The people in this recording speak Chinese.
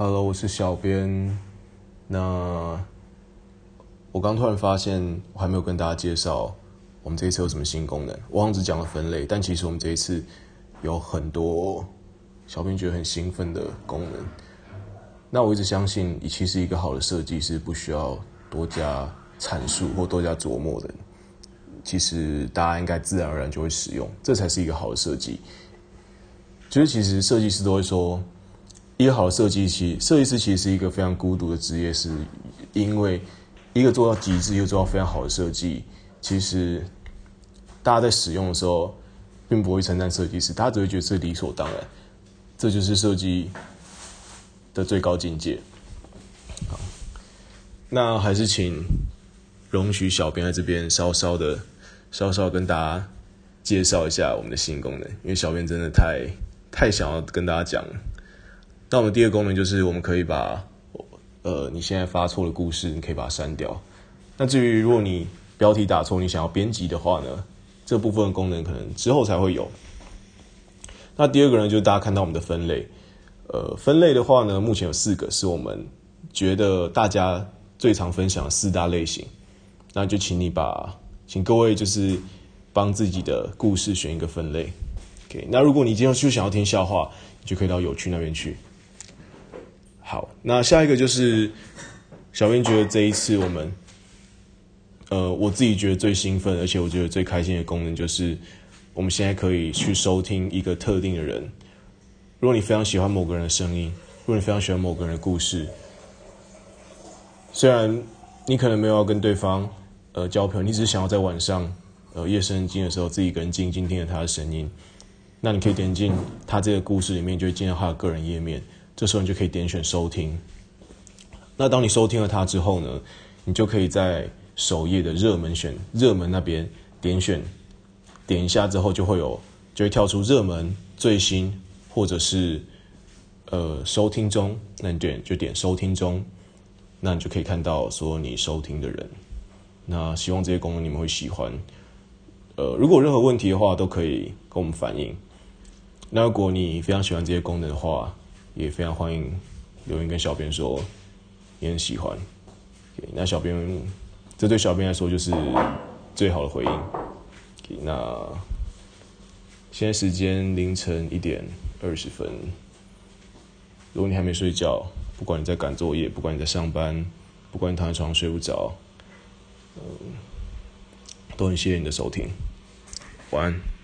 Hello，我是小编。那我刚突然发现，我还没有跟大家介绍我们这一次有什么新功能。我好像只讲了分类，但其实我们这一次有很多小编觉得很兴奋的功能。那我一直相信，其实一个好的设计是不需要多加阐述或多加琢磨的。其实大家应该自然而然就会使用，这才是一个好的设计。就是其实设计师都会说，一个好的设计其设计师其实是一个非常孤独的职业，是因为一个做到极致又做到非常好的设计，其实大家在使用的时候，并不会称赞设计师，大家只会觉得是理所当然，这就是设计的最高境界。好，那还是请容许小编在这边稍稍的、稍稍跟大家介绍一下我们的新功能，因为小编真的太。太想要跟大家讲，那我们第二个功能就是我们可以把呃你现在发错的故事，你可以把它删掉。那至于如果你标题打错，你想要编辑的话呢，这部分功能可能之后才会有。那第二个呢，就是大家看到我们的分类，呃，分类的话呢，目前有四个是我们觉得大家最常分享四大类型。那就请你把，请各位就是帮自己的故事选一个分类。OK，那如果你今天就想要听笑话，你就可以到有趣那边去。好，那下一个就是小编觉得这一次我们，呃，我自己觉得最兴奋，而且我觉得最开心的功能就是，我们现在可以去收听一个特定的人。如果你非常喜欢某个人的声音，如果你非常喜欢某个人的故事，虽然你可能没有要跟对方呃交朋友，你只是想要在晚上呃夜深人静的时候，自己一个人静静听着他的声音。那你可以点进他这个故事里面，就会进到他的个人页面。这时候你就可以点选收听。那当你收听了它之后呢，你就可以在首页的热门选热门那边点选，点一下之后就会有就会跳出热门最新或者是呃收听中。那你点就点收听中，那你就可以看到说你收听的人。那希望这些功能你们会喜欢。呃，如果有任何问题的话，都可以跟我们反映。那如果你非常喜欢这些功能的话，也非常欢迎留言跟小编说你很喜欢。那小编，这对小编来说就是最好的回应。那现在时间凌晨一点二十分。如果你还没睡觉，不管你在赶作业，不管你在上班，不管你躺在床上睡不着，都很谢谢你的收听。晚安。